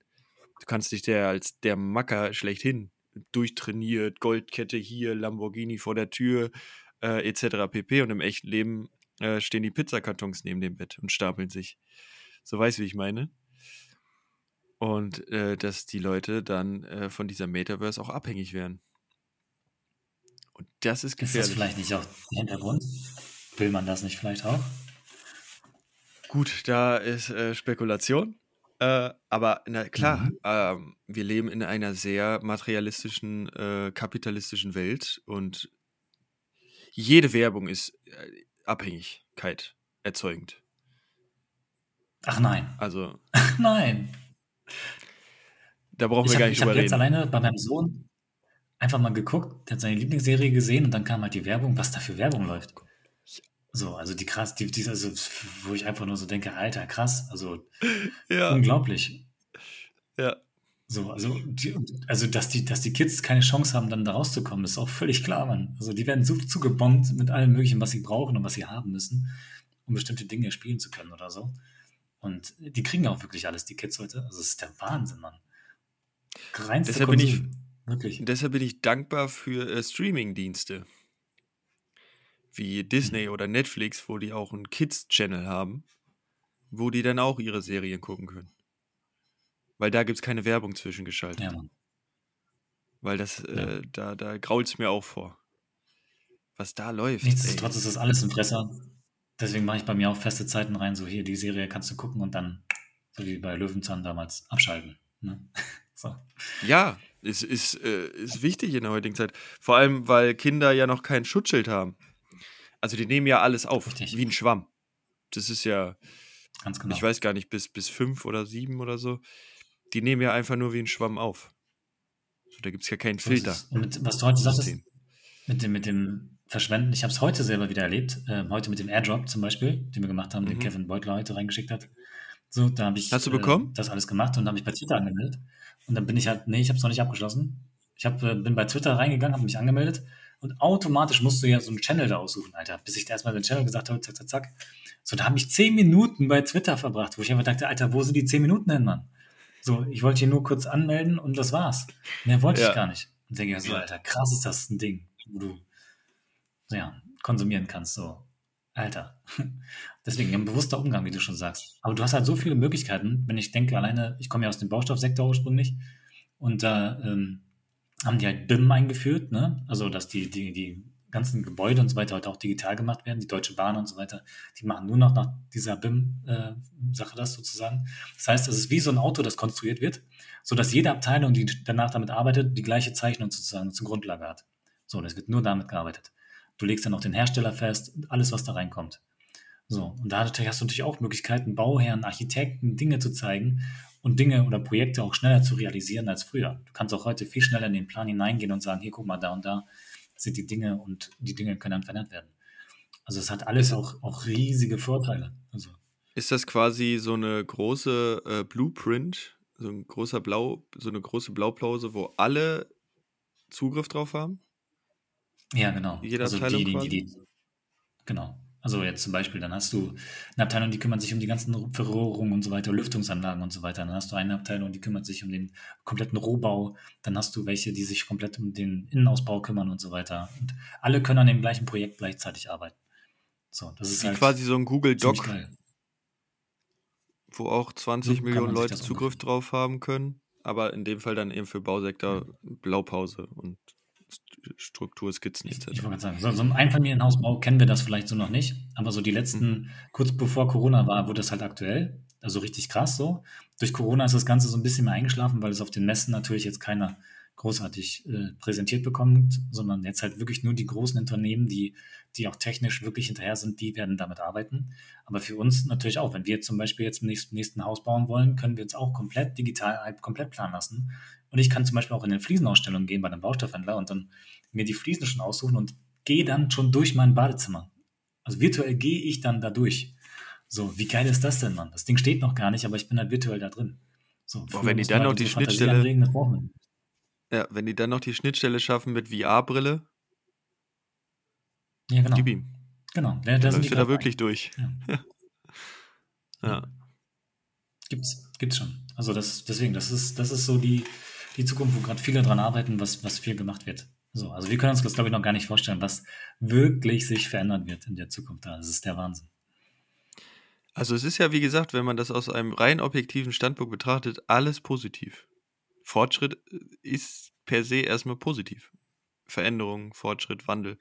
Speaker 1: Du kannst dich der als der Macker schlechthin durchtrainiert, Goldkette hier, Lamborghini vor der Tür, äh, etc. pp. Und im echten Leben äh, stehen die Pizzakartons neben dem Bett und stapeln sich. So weißt du, wie ich meine? Und äh, dass die Leute dann äh, von dieser Metaverse auch abhängig werden. Und das ist gefährlich.
Speaker 2: Ist das vielleicht nicht auch der Hintergrund? Will man das nicht vielleicht auch?
Speaker 1: Gut, da ist äh, Spekulation. Äh, aber na klar, mhm. ähm, wir leben in einer sehr materialistischen, äh, kapitalistischen Welt und jede Werbung ist äh, Abhängigkeit erzeugend.
Speaker 2: Ach nein.
Speaker 1: Also.
Speaker 2: Ach nein.
Speaker 1: Da brauchen wir hab, gar nicht
Speaker 2: drüber reden. Ich habe jetzt alleine bei meinem Sohn einfach mal geguckt, der hat seine Lieblingsserie gesehen und dann kam halt die Werbung, was da für Werbung läuft. So, also die krass, die, die, also, wo ich einfach nur so denke, Alter, krass, also ja. unglaublich.
Speaker 1: Ja.
Speaker 2: So, also, die, also dass, die, dass die Kids keine Chance haben, dann da rauszukommen, ist auch völlig klar, Mann. Also die werden so zugebombt mit allem Möglichen, was sie brauchen und was sie haben müssen, um bestimmte Dinge spielen zu können oder so. Und die kriegen auch wirklich alles, die Kids heute. Also das ist der Wahnsinn, Mann.
Speaker 1: Reinste deshalb bin ich wirklich. Deshalb bin ich dankbar für äh, Streaming-Dienste wie Disney mhm. oder Netflix, wo die auch einen Kids-Channel haben, wo die dann auch ihre Serien gucken können. Weil da gibt es keine Werbung zwischengeschaltet. Ja. Weil das, ja. äh, da, da grault es mir auch vor. Was da läuft.
Speaker 2: Nichtsdestotrotz ist das alles im Fresser. Deswegen mache ich bei mir auch feste Zeiten rein, so hier, die Serie kannst du gucken und dann, so wie bei Löwenzahn damals, abschalten. Ne? so.
Speaker 1: Ja, ist, ist, äh, ist wichtig in der heutigen Zeit. Vor allem, weil Kinder ja noch kein Schutzschild haben. Also die nehmen ja alles auf, Richtig. wie ein Schwamm. Das ist ja, Ganz genau. ich weiß gar nicht, bis, bis fünf oder sieben oder so. Die nehmen ja einfach nur wie ein Schwamm auf. So, da gibt es ja keinen Filter.
Speaker 2: Mit, was du heute sagst, mit dem, mit dem Verschwenden, ich habe es heute selber wieder erlebt. Äh, heute mit dem Airdrop zum Beispiel, den wir gemacht haben, mhm. den Kevin Beutler heute reingeschickt hat. So, da habe ich
Speaker 1: Hast du bekommen?
Speaker 2: Äh, das alles gemacht und habe mich bei Twitter angemeldet. Und dann bin ich halt, nee, ich habe es noch nicht abgeschlossen. Ich hab, äh, bin bei Twitter reingegangen, habe mich angemeldet und automatisch musst du ja so einen Channel da aussuchen, Alter. Bis ich da erstmal den Channel gesagt habe, zack, zack, zack. So, da habe ich zehn Minuten bei Twitter verbracht, wo ich einfach dachte, Alter, wo sind die zehn Minuten hin, Mann? So, ich wollte hier nur kurz anmelden und das war's. Mehr wollte ja. ich gar nicht. Und denke ich so, Alter, krass ist das ein Ding, wo du ja, konsumieren kannst, so. Alter. Deswegen ein bewusster Umgang, wie du schon sagst. Aber du hast halt so viele Möglichkeiten, wenn ich denke, alleine, ich komme ja aus dem Baustoffsektor ursprünglich und da ähm, haben die halt BIM eingeführt, ne? Also, dass die, die, die ganzen Gebäude und so weiter heute auch digital gemacht werden, die Deutsche Bahn und so weiter, die machen nur noch nach dieser BIM-Sache äh, das sozusagen. Das heißt, es ist wie so ein Auto, das konstruiert wird, sodass jede Abteilung, die danach damit arbeitet, die gleiche Zeichnung sozusagen zur Grundlage hat. So, das wird nur damit gearbeitet. Du legst dann auch den Hersteller fest, alles, was da reinkommt. So, und da hast du natürlich auch Möglichkeiten, Bauherren, Architekten, Dinge zu zeigen und Dinge oder Projekte auch schneller zu realisieren als früher. Du kannst auch heute viel schneller in den Plan hineingehen und sagen, hier guck mal, da und da sind die Dinge und die Dinge können dann verändert werden. Also es hat alles auch, auch riesige Vorteile. Also.
Speaker 1: Ist das quasi so eine große äh, Blueprint, so ein großer Blau, so eine große Blaupause, wo alle Zugriff drauf haben?
Speaker 2: Ja, genau.
Speaker 1: Jede
Speaker 2: Also
Speaker 1: Abteilung
Speaker 2: die, die, die, die, genau. Also jetzt zum Beispiel, dann hast du eine Abteilung, die kümmert sich um die ganzen Verrohrungen und so weiter, Lüftungsanlagen und so weiter. Dann hast du eine Abteilung, die kümmert sich um den kompletten Rohbau. Dann hast du welche, die sich komplett um den Innenausbau kümmern und so weiter. Und alle können an dem gleichen Projekt gleichzeitig arbeiten. So, das ist
Speaker 1: Wie
Speaker 2: halt
Speaker 1: quasi so ein Google Doc, wo auch
Speaker 2: So
Speaker 1: 20
Speaker 2: kann
Speaker 1: Millionen Leute Zugriff drauf haben können. Aber in dem Fall dann eben für Bausektor Blaupause und Strukturskizzen
Speaker 2: Ich,
Speaker 1: etc.
Speaker 2: ich wollte gerade sagen, so, so im Einfamilienhausbau kennen wir das vielleicht so noch nicht, aber so die
Speaker 1: Mhm.
Speaker 2: letzten, kurz bevor Corona war, wurde das halt aktuell. Also richtig krass so. Durch Corona ist das Ganze so ein bisschen mehr eingeschlafen, weil es auf den Messen natürlich jetzt keiner großartig äh, präsentiert bekommt, sondern jetzt halt wirklich nur die großen Unternehmen, die, die auch technisch wirklich hinterher sind, die werden damit arbeiten. Aber für uns natürlich auch, wenn wir zum Beispiel jetzt im nächsten, nächsten Haus bauen wollen, können wir uns auch komplett digital komplett planen lassen. Und ich kann zum Beispiel auch in eine Fliesenausstellung gehen bei einem Baustoffhändler und dann mir die Fliesen schon aussuchen und gehe dann schon durch mein Badezimmer. Also virtuell gehe ich dann da durch. So, wie geil ist das denn, Mann? Das Ding steht noch gar nicht, aber ich bin halt virtuell da drin. So,
Speaker 1: Boah, wenn die dann noch die
Speaker 2: Fantasie
Speaker 1: Schnittstelle,
Speaker 2: anregen,
Speaker 1: ja, wenn die dann noch die Schnittstelle schaffen mit VR-Brille,
Speaker 2: Ja, genau.
Speaker 1: gib ihm.
Speaker 2: Genau, da,
Speaker 1: Dann
Speaker 2: da sind die
Speaker 1: da wirklich durch.
Speaker 2: Ja.
Speaker 1: Ja.
Speaker 2: Gibt's, gibt's schon. Also das, deswegen, das ist, das ist so die, die Zukunft, wo gerade viele dran arbeiten, was, was viel gemacht wird. So, also wir können uns das, glaube ich, noch gar nicht vorstellen, was wirklich sich verändern wird in der Zukunft. Das ist der Wahnsinn.
Speaker 1: Also es ist ja, wie gesagt, wenn man das aus einem rein objektiven Standpunkt betrachtet, alles positiv. Fortschritt äh, ist per se erstmal positiv. Veränderung, Fortschritt, Wandel.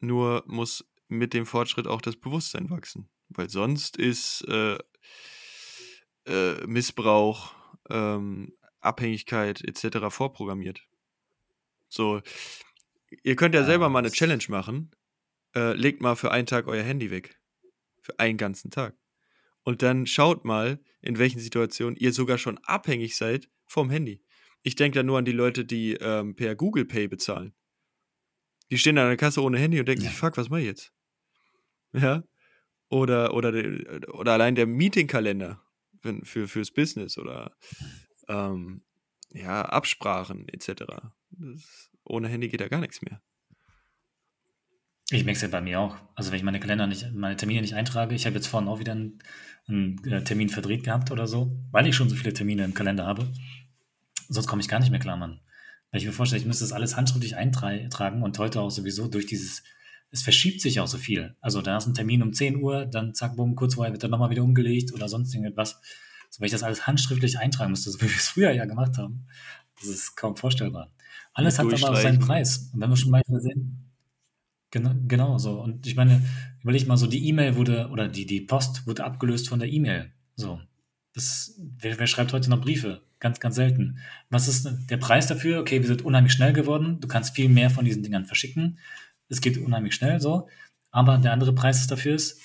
Speaker 1: Nur muss mit dem Fortschritt auch das Bewusstsein wachsen. Weil sonst ist äh, äh, Missbrauch, ähm, Abhängigkeit etc. vorprogrammiert. So, ihr könnt ja selber
Speaker 2: Ja,
Speaker 1: mal eine Challenge machen. Äh, legt mal für einen Tag euer Handy weg. Für einen ganzen Tag. Und dann schaut mal, in welchen Situationen ihr sogar schon abhängig seid vom Handy. Ich denke da nur an die Leute, die ähm, per Google Pay bezahlen. Die stehen an der Kasse ohne Handy und denken
Speaker 2: ja.
Speaker 1: sich, fuck, was mache ich jetzt? Ja? Oder, oder, de- oder allein der Meetingkalender wenn- für, fürs Business oder ähm, ja, Absprachen etc. Das, ohne Handy geht da gar nichts mehr.
Speaker 2: Ich merke es ja bei mir auch. Also wenn ich meine Kalender nicht, meine Termine nicht eintrage, ich habe jetzt vorhin auch wieder einen, einen äh, Termin verdreht gehabt oder so, weil ich schon so viele Termine im Kalender habe. Sonst komme ich gar nicht mehr klar, Mann. Weil ich mir vorstelle, ich müsste das alles handschriftlich eintragen und heute auch sowieso durch dieses, es verschiebt sich auch so viel. Also da ist ein Termin um 10 Uhr, dann zack, bumm, kurz vorher wird dann nochmal wieder umgelegt oder sonst irgendetwas. So, wenn ich das alles handschriftlich eintragen müsste, so wie wir es früher ja gemacht haben, das ist kaum vorstellbar. Alles hat aber auch seinen. Preis. Und wenn wir schon mal sehen, Genau, genau so. Und ich meine, überleg mal so, die E-Mail wurde, oder die, die Post wurde abgelöst von der E-Mail. So. Das, wer, wer schreibt heute noch Briefe? Ganz, ganz selten. Was ist der Preis dafür? Okay, wir sind unheimlich schnell geworden. Du kannst viel mehr von diesen Dingern verschicken. Es geht unheimlich schnell so. Aber der andere Preis dafür ist,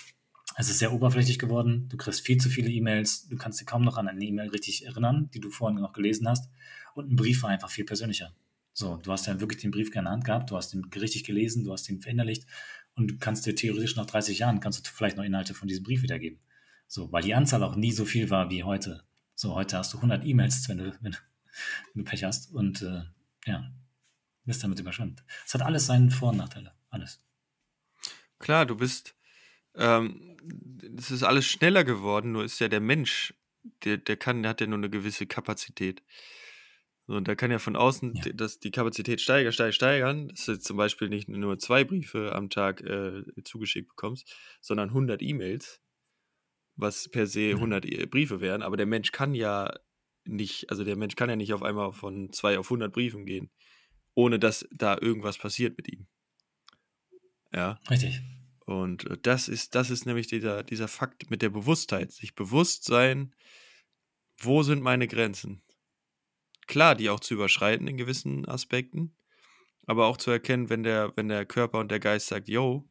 Speaker 2: es ist sehr oberflächlich geworden. Du kriegst viel zu viele E-Mails. Du kannst dir kaum noch an eine E-Mail richtig erinnern, die du vorhin noch gelesen hast. Und ein Brief war einfach viel persönlicher. So, du hast ja wirklich den Brief gerne in der Hand gehabt, du hast ihn richtig gelesen, du hast ihn verinnerlicht und du kannst dir theoretisch nach 30 Jahren, kannst du vielleicht noch Inhalte von diesem Brief wiedergeben. So, weil die Anzahl auch nie so viel war wie heute. So, heute hast du 100 E-Mails, wenn du, wenn, du- Pech hast und äh, ja, bist damit überschwemmt. Es hat alles seine Vor- und Nachteile. Alles.
Speaker 1: Klar, du bist, ähm, es ist alles schneller geworden, nur ist ja der Mensch, der, der kann, der hat ja nur eine gewisse Kapazität. So, und da kann ja von außen
Speaker 2: Ja.
Speaker 1: die- das, die Kapazität steigern, steigern, steigern, dass du zum Beispiel nicht nur zwei Briefe am Tag äh, zugeschickt bekommst, sondern 100 E-Mails, was per se
Speaker 2: Ja.
Speaker 1: 100 E- Briefe wären. Aber der Mensch kann ja nicht, also der Mensch kann ja nicht auf einmal von zwei auf 100 Briefen gehen, ohne dass da irgendwas passiert mit ihm. Ja.
Speaker 2: Richtig.
Speaker 1: Und äh, das ist, das ist nämlich dieser, dieser Fakt mit der Bewusstheit. Sich bewusst sein, wo sind meine Grenzen? Klar, die auch zu überschreiten in gewissen Aspekten, aber auch zu erkennen, wenn der, wenn der Körper und der Geist sagt, yo,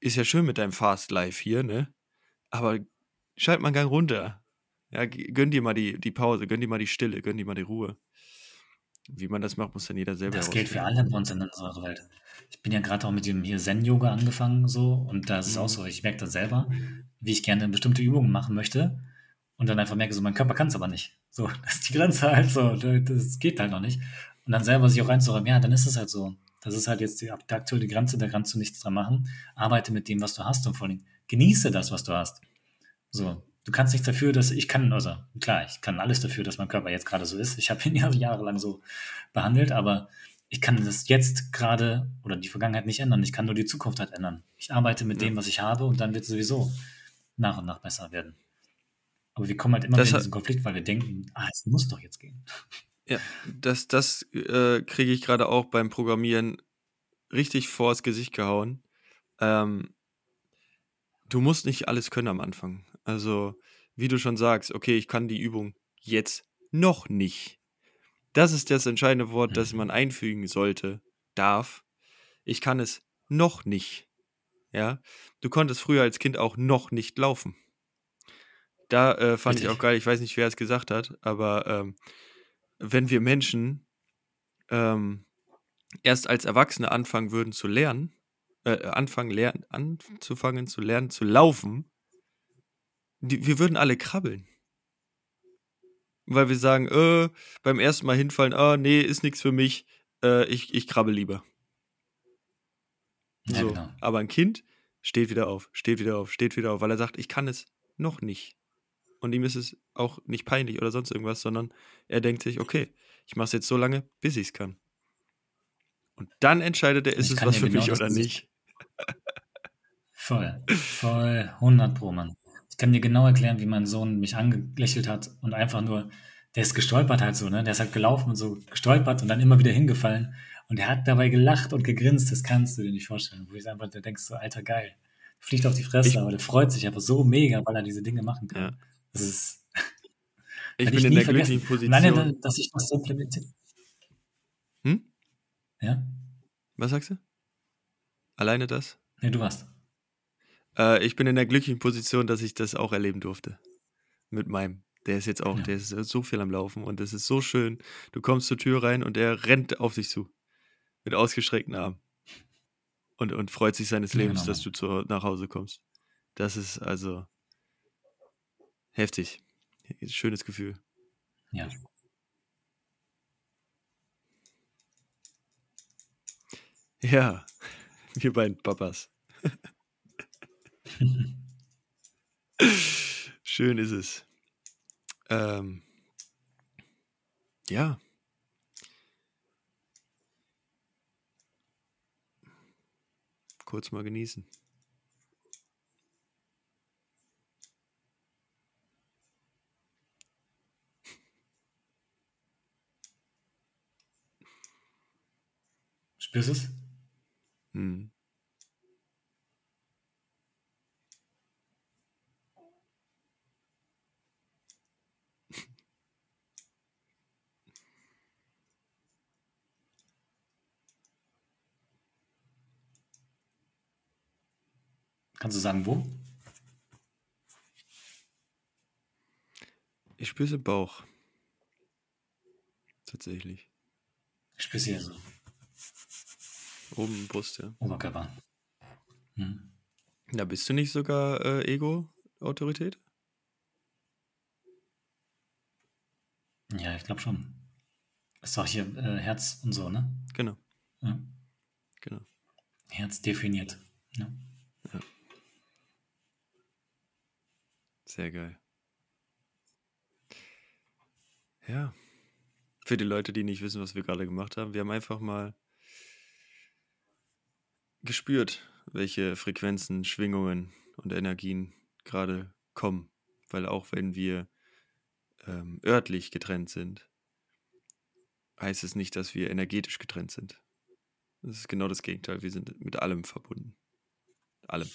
Speaker 1: ist ja schön mit deinem Fast Life hier, ne? Aber schalt mal einen Gang runter. Ja, gönn dir mal die, die Pause, gönn dir mal die Stille, gönn dir mal die Ruhe. Wie man das macht, muss dann jeder selber
Speaker 2: Das gilt für alle bei uns in unserer Welt. Ich bin ja gerade auch mit dem hier Zen-Yoga angefangen so und da ist es auch
Speaker 1: Mhm.
Speaker 2: so, ich merke das selber, wie ich gerne bestimmte Übungen machen möchte und dann einfach merke, so mein Körper kann es aber nicht. So, das ist die Grenze halt so. Das geht halt noch nicht. Und dann selber sich auch reinzuräumen, ja, dann ist es halt so. Das ist halt jetzt die, die aktuelle Grenze, da kannst du nichts dran machen. Arbeite mit dem, was du hast und vor allem genieße das, was du hast. So, du kannst nichts dafür, dass ich kann, also klar, ich kann alles dafür, dass mein Körper jetzt gerade so ist. Ich habe ihn ja jahrelang so behandelt, aber ich kann das jetzt gerade oder die Vergangenheit nicht ändern. Ich kann nur die Zukunft halt ändern. Ich arbeite mit ja. dem, was ich habe und dann wird es sowieso nach und nach besser werden. Aber wir kommen halt immer das in diesen Konflikt, weil wir denken, ah, es muss doch jetzt gehen.
Speaker 1: Ja, das, das äh, kriege ich gerade auch beim Programmieren richtig vors Gesicht gehauen. Ähm, du musst nicht alles können am Anfang. Also, wie du schon sagst, okay, ich kann die Übung jetzt noch nicht. Das ist das entscheidende Wort, das mhm. man einfügen sollte, darf. Ich kann es noch nicht. Ja, du konntest früher als Kind auch noch nicht laufen. Da äh, fand Richtig. ich auch geil, ich weiß nicht, wer es gesagt hat, aber ähm, wenn wir Menschen ähm, erst als Erwachsene anfangen würden zu lernen, äh, anfangen, lernen, anzufangen zu lernen zu laufen, die, wir würden alle krabbeln. Weil wir sagen, äh, beim ersten Mal hinfallen, ah, nee, ist nichts für mich, äh, ich, ich krabbel lieber. Ja, so. Genau. Aber ein Kind steht wieder auf, steht wieder auf, steht wieder auf, weil er sagt, ich kann es noch nicht. Und ihm ist es auch nicht peinlich oder sonst irgendwas, sondern er denkt sich, okay, ich mache es jetzt so lange, bis ich es kann. Und dann entscheidet er, ist es was für genau mich oder nicht.
Speaker 2: Voll, voll, 100 pro, Mann. Ich kann dir genau erklären, wie mein Sohn mich angelächelt hat und einfach nur, der ist gestolpert halt so, ne? Der ist halt gelaufen und so gestolpert und dann immer wieder hingefallen. Und er hat dabei gelacht und gegrinst, das kannst du dir nicht vorstellen. Wo ich einfach, der denkst so, alter geil. Fliegt auf die Fresse, ich, aber der freut sich einfach so mega, weil er diese Dinge machen kann. Ja. Das ist.
Speaker 1: Ich bin ich in der glücklichen Position. Nein,
Speaker 2: dass ich das so implementiere.
Speaker 1: Hm?
Speaker 2: Ja?
Speaker 1: Was sagst du? Alleine das?
Speaker 2: Nee, du warst.
Speaker 1: Äh, ich bin in der glücklichen Position, dass ich das auch erleben durfte. Mit meinem. Der ist jetzt auch, ja. der ist so viel am Laufen und es ist so schön. Du kommst zur Tür rein und er rennt auf dich zu. Mit ausgestreckten Armen. Und, und freut sich seines Lebens, genau. dass du zu, nach Hause kommst. Das ist also heftig. Schönes Gefühl.
Speaker 2: Ja.
Speaker 1: Ja, wir beiden Papas. Schön ist es. Ähm, ja. Kurz mal genießen.
Speaker 2: Spürst du es?
Speaker 1: Hm.
Speaker 2: Kannst du sagen, wo?
Speaker 1: Ich spüre es im Bauch. Tatsächlich.
Speaker 2: Ich spüre es hier so.
Speaker 1: Oben Brust, ja.
Speaker 2: Oberkörper.
Speaker 1: Hm. Da bist du nicht sogar äh, Ego-Autorität?
Speaker 2: Ja, ich glaube schon. Ist doch hier äh, Herz und so, ne?
Speaker 1: Genau.
Speaker 2: Ja.
Speaker 1: Genau.
Speaker 2: Herz definiert. Ja. ja.
Speaker 1: Sehr geil. Ja. Für die Leute, die nicht wissen, was wir gerade gemacht haben, wir haben einfach mal gespürt, welche Frequenzen, Schwingungen und Energien gerade kommen. Weil auch wenn wir ähm, örtlich getrennt sind, heißt es nicht, dass wir energetisch getrennt sind. Das ist genau das Gegenteil. Wir sind mit allem verbunden. Allem.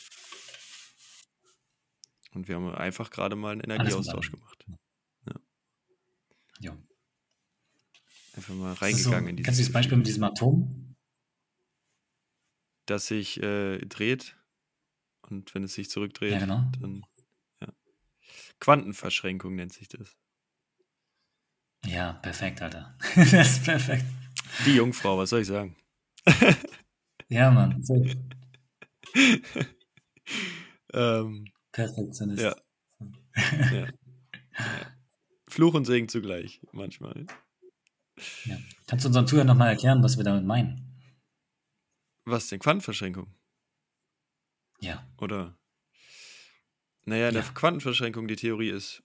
Speaker 1: Und wir haben einfach gerade mal einen Energieaustausch gemacht. Ja.
Speaker 2: ja.
Speaker 1: Einfach mal reingegangen so, in
Speaker 2: dieses. Kennst du das Beispiel mit diesem Atom?
Speaker 1: Das sich äh, dreht und wenn es sich zurückdreht, ja, genau. dann. Ja. Quantenverschränkung nennt sich das.
Speaker 2: Ja, perfekt, Alter. das ist perfekt.
Speaker 1: Die Jungfrau, was soll ich sagen?
Speaker 2: ja, Mann.
Speaker 1: Ähm,
Speaker 2: Perfektionist.
Speaker 1: Ja. ja. ja. Fluch und Segen zugleich, manchmal.
Speaker 2: Ja. Kannst du unseren Zuhörern nochmal erklären, was wir damit meinen?
Speaker 1: Was denn? Quantenverschränkung?
Speaker 2: Ja.
Speaker 1: Oder? Naja, in
Speaker 2: Ja.
Speaker 1: der Quantenverschränkung die Theorie ist,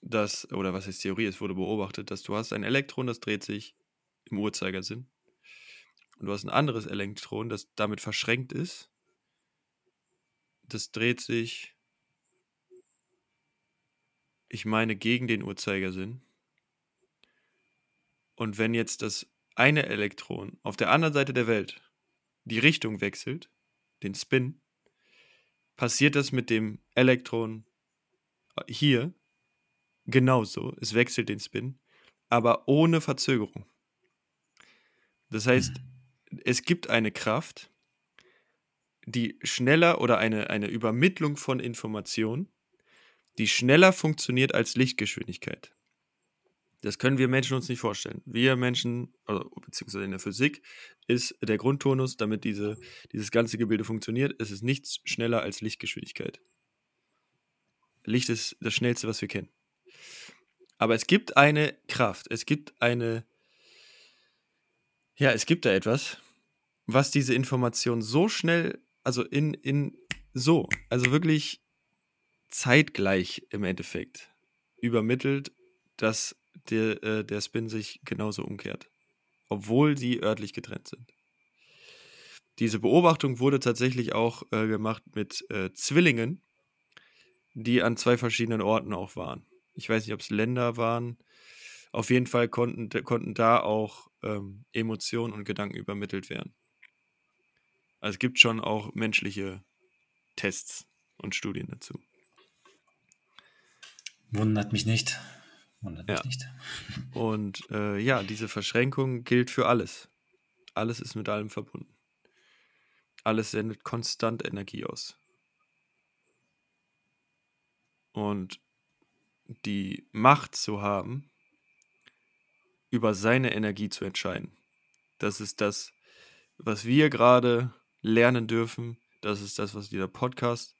Speaker 1: dass, oder was heißt Theorie, es wurde beobachtet, dass du hast ein Elektron, das dreht sich im Uhrzeigersinn. Und du hast ein anderes Elektron, das damit verschränkt ist. Das dreht sich, ich meine, gegen den Uhrzeigersinn. Und wenn jetzt das eine Elektron auf der anderen Seite der Welt die Richtung wechselt, den Spin, passiert das mit dem Elektron hier genauso. Es wechselt den Spin, aber ohne Verzögerung. Das heißt, es gibt eine Kraft, die schneller oder eine, eine Übermittlung von Informationen, die schneller funktioniert als Lichtgeschwindigkeit. Das können wir Menschen uns nicht vorstellen. Wir Menschen, also, beziehungsweise in der Physik, ist der Grundtonus, damit diese, dieses ganze Gebilde funktioniert, es ist nichts schneller als Lichtgeschwindigkeit. Licht ist das schnellste, was wir kennen. Aber es gibt eine Kraft, es gibt eine, ja, es gibt da etwas, was diese Information so schnell, also in, in, so, also wirklich zeitgleich im Endeffekt übermittelt, dass der, äh, der Spin sich genauso umkehrt. Obwohl sie örtlich getrennt sind. Diese Beobachtung wurde tatsächlich auch äh, gemacht mit äh, Zwillingen, die an zwei verschiedenen Orten auch waren. Ich weiß nicht, ob es Länder waren. Auf jeden Fall konnten, konnten da auch ähm, Emotionen und Gedanken übermittelt werden. Also es gibt schon auch menschliche Tests und Studien dazu.
Speaker 2: Wundert mich nicht. Wundert mich
Speaker 1: Ja.
Speaker 2: nicht.
Speaker 1: Und äh, ja, diese Verschränkung gilt für alles. Alles ist mit allem verbunden. Alles sendet konstant Energie aus. Und die Macht zu haben, über seine Energie zu entscheiden. Das ist das, was wir gerade lernen dürfen. Das ist das, was dieser Podcast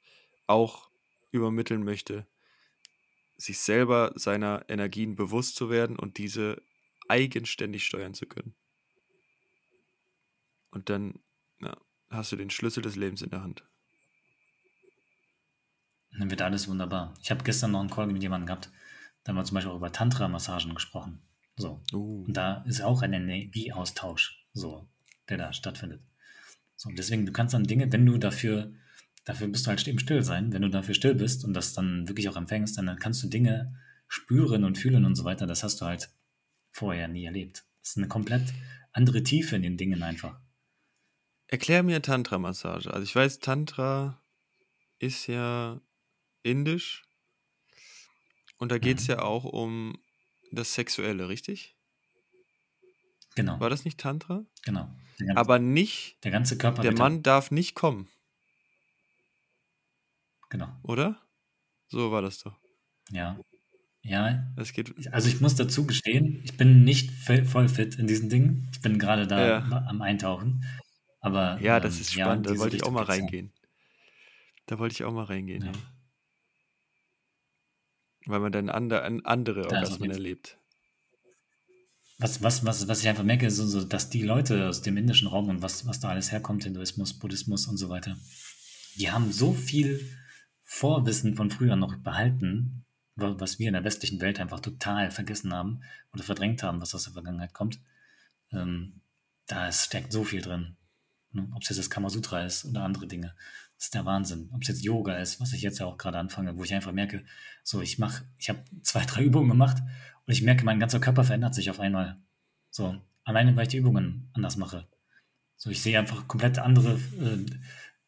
Speaker 1: auch übermitteln möchte. Sich selber seiner Energien bewusst zu werden und diese eigenständig steuern zu können. Und dann ja, hast du den Schlüssel des Lebens in der Hand.
Speaker 2: Dann wird alles wunderbar. Ich habe gestern noch einen Call mit jemandem gehabt, da haben wir zum Beispiel auch über Tantra-Massagen gesprochen. So.
Speaker 1: Uh.
Speaker 2: Und da ist auch ein Energieaustausch, so, der da stattfindet. So, und deswegen, du kannst dann Dinge, wenn du dafür, dafür bist du halt eben still sein, wenn du dafür still bist und das dann wirklich auch empfängst, dann kannst du Dinge spüren und fühlen und so weiter. Das hast du halt vorher nie erlebt. Das ist eine komplett andere Tiefe in den Dingen einfach.
Speaker 1: Erklär mir Tantra-Massage. Also ich weiß, Tantra ist ja indisch. Und da geht es
Speaker 2: Mhm.
Speaker 1: ja auch um das Sexuelle, richtig?
Speaker 2: Genau,
Speaker 1: War das nicht Tantra?
Speaker 2: genau. Ganze,
Speaker 1: Aber nicht,
Speaker 2: der ganze Körper
Speaker 1: der Mann darf nicht kommen,
Speaker 2: Genau.
Speaker 1: oder? So war das doch.
Speaker 2: Ja. Ja,
Speaker 1: Es geht.
Speaker 2: also ich muss dazu gestehen, ich bin nicht voll fit in diesen Dingen. Ich bin gerade da
Speaker 1: Ja.
Speaker 2: am Eintauchen. Aber
Speaker 1: Ja, das
Speaker 2: ähm,
Speaker 1: ist
Speaker 2: ja,
Speaker 1: spannend.
Speaker 2: in
Speaker 1: da wollte ich auch mal
Speaker 2: ja.
Speaker 1: reingehen. Da wollte ich auch mal reingehen,
Speaker 2: Ja.
Speaker 1: ja. Weil man dann ander, an andere
Speaker 2: auf
Speaker 1: Orgasmen erlebt.
Speaker 2: Was, was, was, was ich einfach merke, ist so, dass die Leute aus dem indischen Raum und was, was da alles herkommt, Hinduismus, Buddhismus und so weiter, die haben so viel Vorwissen von früher noch behalten, wa- was wir in der westlichen Welt einfach total vergessen haben oder verdrängt haben, was aus der Vergangenheit kommt. Ähm, da steckt so viel drin. Ne? Ob es jetzt das Kamasutra ist oder andere Dinge. Das ist der Wahnsinn. Ob es jetzt Yoga ist, was ich jetzt ja auch gerade anfange, wo ich einfach merke, so ich mache, ich habe zwei, drei Übungen gemacht und ich merke, mein ganzer Körper verändert sich auf einmal. So, alleine weil ich die Übungen anders mache. So, ich sehe einfach komplett andere äh,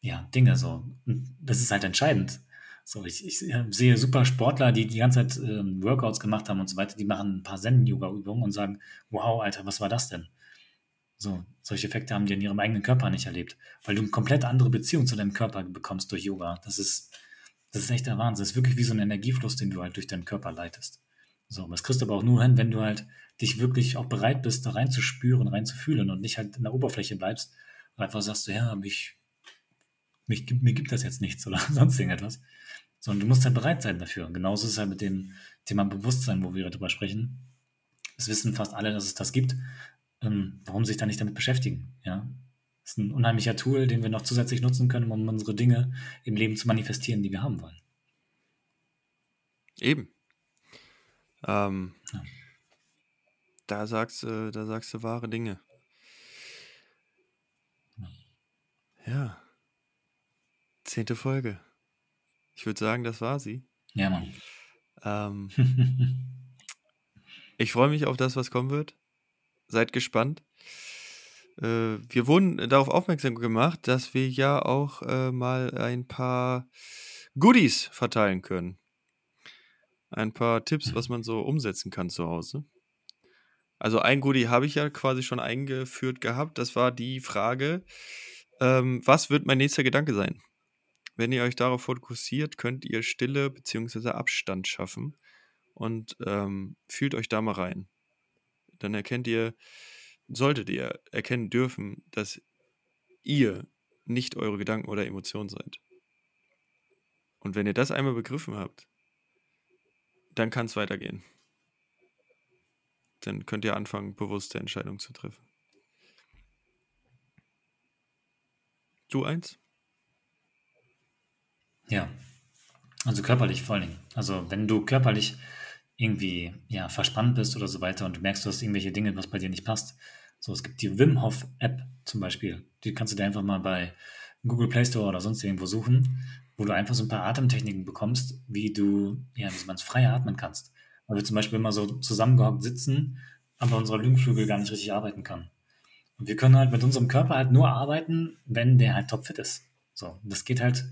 Speaker 2: ja, Dinge so. Und das ist halt entscheidend. So, ich, ich sehe super Sportler, die die ganze Zeit ähm, Workouts gemacht haben und so weiter, die machen ein paar Zen-Yoga-Übungen und sagen, wow, Alter, was war das denn? So, solche Effekte haben die in ihrem eigenen Körper nicht erlebt, weil du eine komplett andere Beziehung zu deinem Körper bekommst durch Yoga. Das ist, das ist echt der Wahnsinn. Das ist wirklich wie so ein Energiefluss, den du halt durch deinen Körper leitest. So, das kriegst du aber auch nur hin, wenn du halt dich wirklich auch bereit bist, da reinzuspüren, reinzufühlen und nicht halt in der Oberfläche bleibst und einfach sagst du, ja, mich, mich, mir gibt das jetzt nichts oder sonst irgendetwas. Sondern du musst halt bereit sein dafür. Und genauso ist es halt mit dem Thema Bewusstsein, wo wir darüber sprechen. Es wissen fast alle, dass es das gibt. Ähm, warum sich da nicht damit beschäftigen? Ja, das ist ein unheimlicher Tool, den wir noch zusätzlich nutzen können, um unsere Dinge im Leben zu manifestieren, die wir haben wollen.
Speaker 1: Eben. Ähm, ja. Da sagst du, da sagst du wahre Dinge. Ja. Zehnte Folge. Ich würde sagen, das war sie.
Speaker 2: Ja, Mann.
Speaker 1: Ähm, ich freue mich auf das, was kommen wird. Seid gespannt. Äh, wir wurden darauf aufmerksam gemacht, dass wir ja auch äh, mal ein paar Goodies verteilen können. Ein paar Tipps, was man so umsetzen kann zu Hause. Also ein Goodie habe ich ja quasi schon eingeführt gehabt. Das war die Frage, ähm, was wird mein nächster Gedanke sein? Wenn ihr euch darauf fokussiert, könnt ihr Stille bzw. Abstand schaffen und ähm, fühlt euch da mal rein. Dann erkennt ihr, solltet ihr erkennen dürfen, dass ihr nicht eure Gedanken oder Emotionen seid. Und wenn ihr das einmal begriffen habt, dann kann es weitergehen. Dann könnt ihr anfangen, bewusste Entscheidungen zu treffen. Du eins?
Speaker 2: Ja, also körperlich vor allen Dingen. Also wenn du körperlich irgendwie ja, verspannt bist oder so weiter und du merkst, du hast irgendwelche Dinge, was bei dir nicht passt, so, es gibt die Wim Hof App zum Beispiel. Die kannst du dir einfach mal bei Google Play Store oder sonst irgendwo suchen, wo du einfach so ein paar Atemtechniken bekommst, wie du, ja, wie man es frei atmen kannst. Weil wir zum Beispiel immer so zusammengehockt sitzen, aber unser Lungenflügel gar nicht richtig arbeiten kann. Und wir können halt mit unserem Körper halt nur arbeiten, wenn der halt topfit ist. So, das geht halt,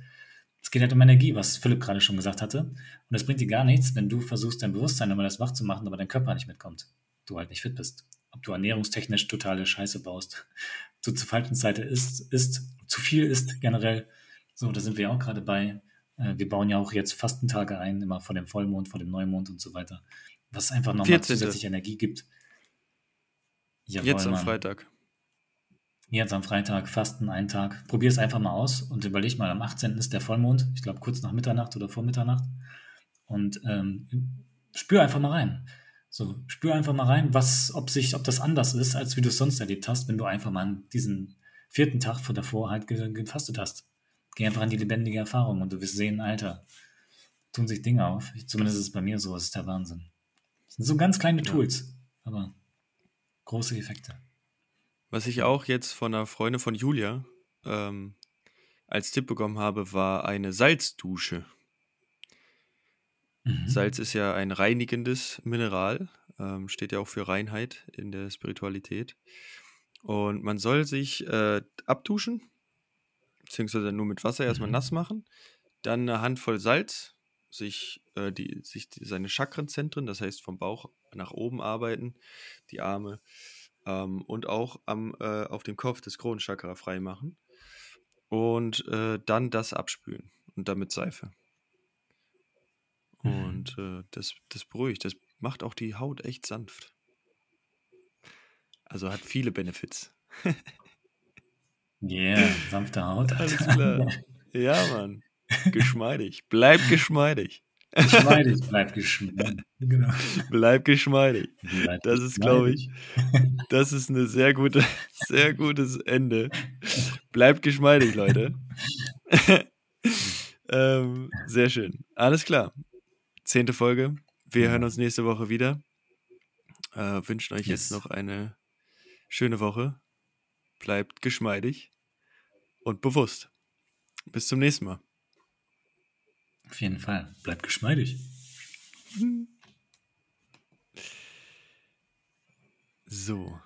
Speaker 2: es geht halt um Energie, was Philipp gerade schon gesagt hatte. Und das bringt dir gar nichts, wenn du versuchst, dein Bewusstsein immer das wach zu machen, aber dein Körper nicht mitkommt. Du halt nicht fit bist ob du ernährungstechnisch totale Scheiße baust, du zur falschen Zeit isst, isst, zu viel isst generell. So, da sind wir auch gerade bei. Äh, wir bauen ja auch jetzt Fastentage ein, immer vor dem Vollmond, vor dem Neumond und so weiter. Was einfach nochmal 14. zusätzlich Energie gibt.
Speaker 1: Jawohl, jetzt am Mann. Freitag.
Speaker 2: Jetzt am Freitag, Fasten, einen Tag. Probier es einfach mal aus und überleg mal, am 18. ist der Vollmond. Ich glaube, kurz nach Mitternacht oder vor Mitternacht. Und ähm, spür einfach mal rein. So, spür einfach mal rein, was, ob sich, ob das anders ist, als wie du es sonst erlebt hast, wenn du einfach mal diesen vierten Tag von davor halt gefastet hast. Geh einfach an die lebendige Erfahrung und du wirst sehen, Alter, tun sich Dinge auf. Zumindest ist es bei mir so, es ist der Wahnsinn. Das sind so ganz kleine Tools, aber große Effekte.
Speaker 1: Was ich auch jetzt von einer Freundin von Julia ähm, als Tipp bekommen habe, war eine Salzdusche. Mhm. Salz ist ja ein reinigendes Mineral, ähm, steht ja auch für Reinheit in der Spiritualität. Und man soll sich äh, abduschen, beziehungsweise nur mit Wasser erstmal mhm. nass machen, dann eine Handvoll Salz, sich, äh, die, sich die, seine Chakrenzentren, das heißt vom Bauch nach oben arbeiten, die Arme ähm, und auch am, äh, auf dem Kopf des Kronenchakra freimachen und äh, dann das abspülen und damit Seife. Mhm. Und äh, das, das beruhigt, das macht auch die Haut echt sanft. Also hat viele Benefits.
Speaker 2: yeah, sanfte Haut.
Speaker 1: Alles klar. Ja, Mann. Geschmeidig. Bleib geschmeidig.
Speaker 2: Geschmeidig, bleib geschmeidig. Genau.
Speaker 1: Bleib geschmeidig. Bleib das ist, glaube ich, das ist eine sehr gute, sehr gutes Ende. Bleib geschmeidig, Leute. ähm, sehr schön. Alles klar zehnte Folge. Wir hören uns nächste Woche wieder. Äh, wünschen euch yes. jetzt noch eine schöne Woche. Bleibt geschmeidig und bewusst. Bis zum nächsten Mal.
Speaker 2: Auf jeden Fall. Bleibt geschmeidig.
Speaker 1: So.